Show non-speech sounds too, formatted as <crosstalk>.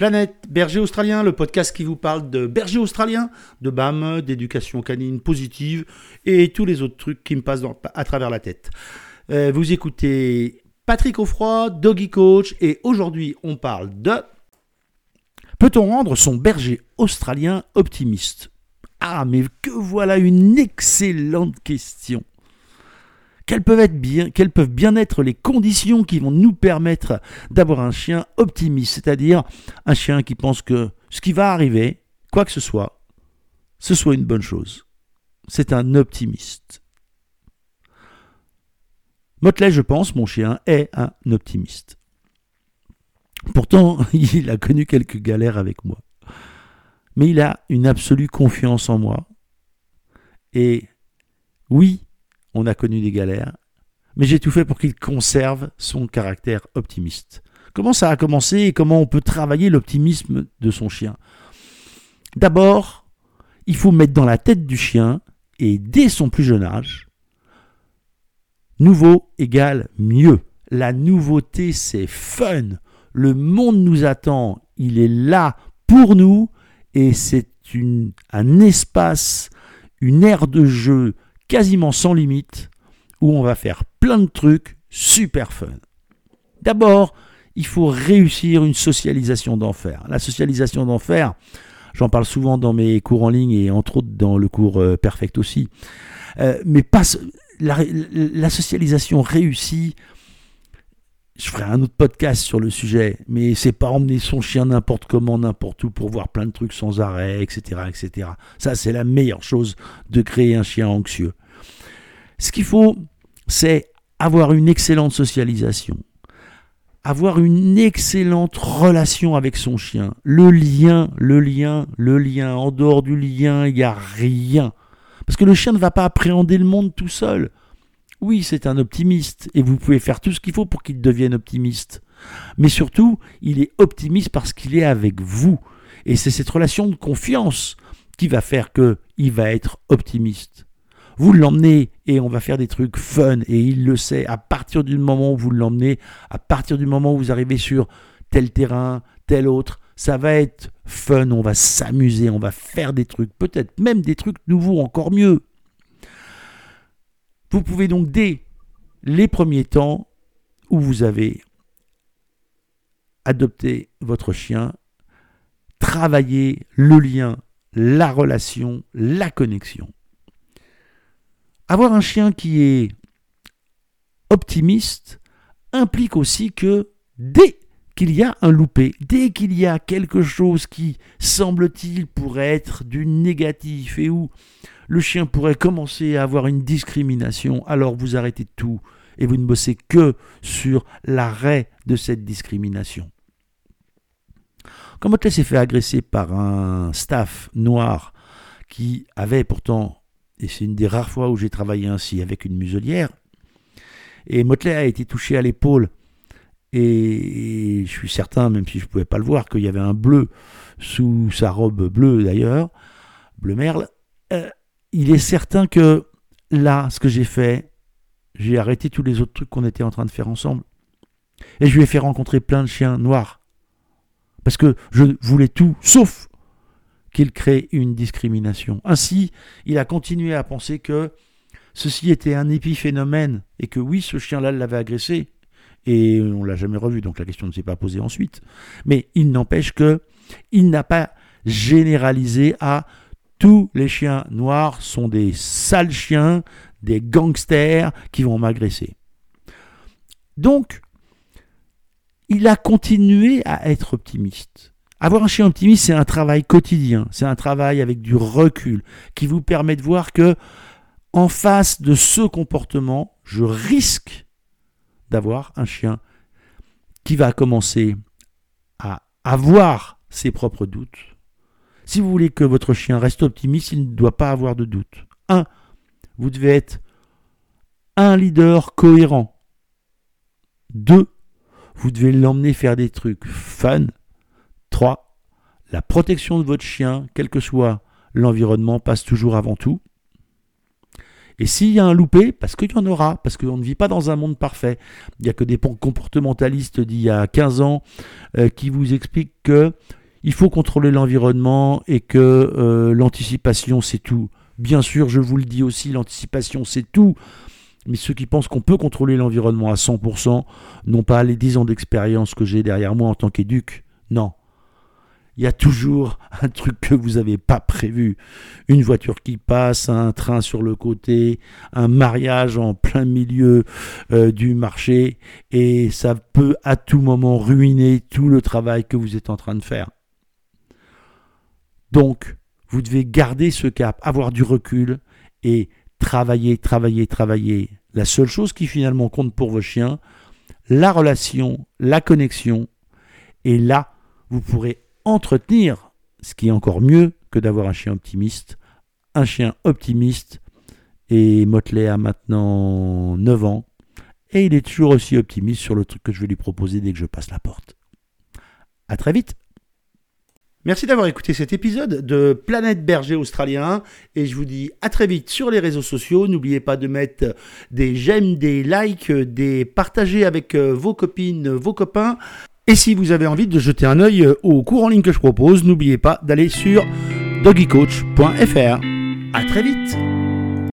Planète Berger Australien, le podcast qui vous parle de berger australien, de BAM, d'éducation canine positive et tous les autres trucs qui me passent à travers la tête. Euh, vous écoutez Patrick Offroy, Doggy Coach, et aujourd'hui on parle de... Peut-on rendre son berger australien optimiste? Ah, mais que voilà une excellente question quelles peuvent, être bien, bien être les conditions qui vont nous permettre d'avoir un chien optimiste, c'est-à-dire un chien qui pense que ce qui va arriver, quoi que ce soit, ce soit une bonne chose. C'est un optimiste. Motley, je pense, mon chien, est un optimiste. Pourtant, <laughs> il a connu quelques galères avec moi. Mais il a une absolue confiance en moi. Et oui, on a connu des galères, mais j'ai tout fait pour qu'il conserve son caractère optimiste. Comment ça a commencé et comment on peut travailler l'optimisme de son chien? D'abord, il faut mettre dans la tête du chien, et dès son plus jeune âge, nouveau égale mieux. La nouveauté, c'est fun. Le monde nous attend, il est là pour nous, et c'est un espace, une aire de jeu quasiment sans limite, où on va faire plein de trucs super fun. D'abord, il faut réussir une socialisation d'enfer. La socialisation d'enfer, j'en parle souvent dans mes cours en ligne et entre autres dans le cours euh, Perfect aussi. Euh, mais pas la, socialisation réussie, je ferai un autre podcast sur le sujet, mais c'est pas emmener son chien n'importe comment, n'importe où pour voir plein de trucs sans arrêt, etc., etc. Ça, c'est la meilleure chose de créer un chien anxieux. Ce qu'il faut, c'est avoir une excellente socialisation, avoir une excellente relation avec son chien. Le lien, le lien, le lien. En dehors du lien, il n'y a rien. Parce que le chien ne va pas appréhender le monde tout seul. Oui, c'est un optimiste, et vous pouvez faire tout ce qu'il faut pour qu'il devienne optimiste. Mais surtout, il est optimiste parce qu'il est avec vous. Et c'est cette relation de confiance qui va faire qu'il va être optimiste. Vous l'emmenez et on va faire des trucs fun et il le sait. À partir du moment où vous l'emmenez, à partir du moment où vous arrivez sur tel terrain, tel autre, ça va être fun, on va s'amuser, on va faire des trucs, peut-être même des trucs nouveaux, encore mieux. Vous pouvez donc dès les premiers temps où vous avez adopté votre chien, travailler le lien, la relation, la connexion. Avoir un chien qui est optimiste implique aussi que dès qu'il y a un loupé, dès qu'il y a quelque chose qui, semble-t-il, pourrait être du négatif et où le chien pourrait commencer à avoir une discrimination, alors vous arrêtez tout et vous ne bossez que sur l'arrêt de cette discrimination. Quand Motley s'est fait agresser par un staff noir qui avait pourtant et c'est une des rares fois où j'ai travaillé ainsi avec une muselière. Et Motley a été touché à l'épaule. Et je suis certain, même si je ne pouvais pas le voir, qu'il y avait un bleu sous sa robe bleue d'ailleurs, bleu merle. Euh, il est certain que là, ce que j'ai fait, j'ai arrêté tous les autres trucs qu'on était en train de faire ensemble. Et je lui ai fait rencontrer plein de chiens noirs. Parce que je voulais tout, sauf qu'il crée une discrimination. Ainsi, il a continué à penser que ceci était un épiphénomène et que oui, ce chien-là l'avait agressé et on l'a jamais revu, donc la question ne s'est pas posée ensuite. Mais il n'empêche que il n'a pas généralisé à tous les chiens noirs sont des sales chiens, des gangsters qui vont m'agresser. Donc, il a continué à être optimiste. Avoir un chien optimiste, c'est un travail quotidien, c'est un travail avec du recul qui vous permet de voir que en face de ce comportement, je risque d'avoir un chien qui va commencer à avoir ses propres doutes. Si vous voulez que votre chien reste optimiste, il ne doit pas avoir de doute. Un, vous devez être un leader cohérent. Deux, vous devez l'emmener faire des trucs fun 3. La protection de votre chien, quel que soit l'environnement, passe toujours avant tout. Et s'il y a un loupé, parce qu'il y en aura, parce qu'on ne vit pas dans un monde parfait, il n'y a que des comportementalistes d'il y a 15 ans euh, qui vous expliquent que il faut contrôler l'environnement et que euh, l'anticipation c'est tout. Bien sûr, je vous le dis aussi, l'anticipation c'est tout. Mais ceux qui pensent qu'on peut contrôler l'environnement à 100% n'ont pas les 10 ans d'expérience que j'ai derrière moi en tant qu'éduc. Non, il y a toujours un truc que vous n'avez pas prévu. Une voiture qui passe, un train sur le côté, un mariage en plein milieu euh, du marché, et ça peut à tout moment ruiner tout le travail que vous êtes en train de faire. Donc, vous devez garder ce cap, avoir du recul et travailler, travailler, travailler. La seule chose qui finalement compte pour vos chiens, la relation, la connexion, et là, vous pourrez entretenir, ce qui est encore mieux que d'avoir un chien optimiste. Un chien optimiste, et Motley a maintenant 9 ans, et il est toujours aussi optimiste sur le truc que je vais lui proposer dès que je passe la porte. A très vite Merci d'avoir écouté cet épisode de Planète Berger Australien et je vous dis à très vite sur les réseaux sociaux. N'oubliez pas de mettre des j'aime, des likes, des partager avec euh, vos copines, vos copains. Et si vous avez envie de jeter un œil euh, au cours en ligne que je propose, n'oubliez pas d'aller sur doggycoach.fr. À très vite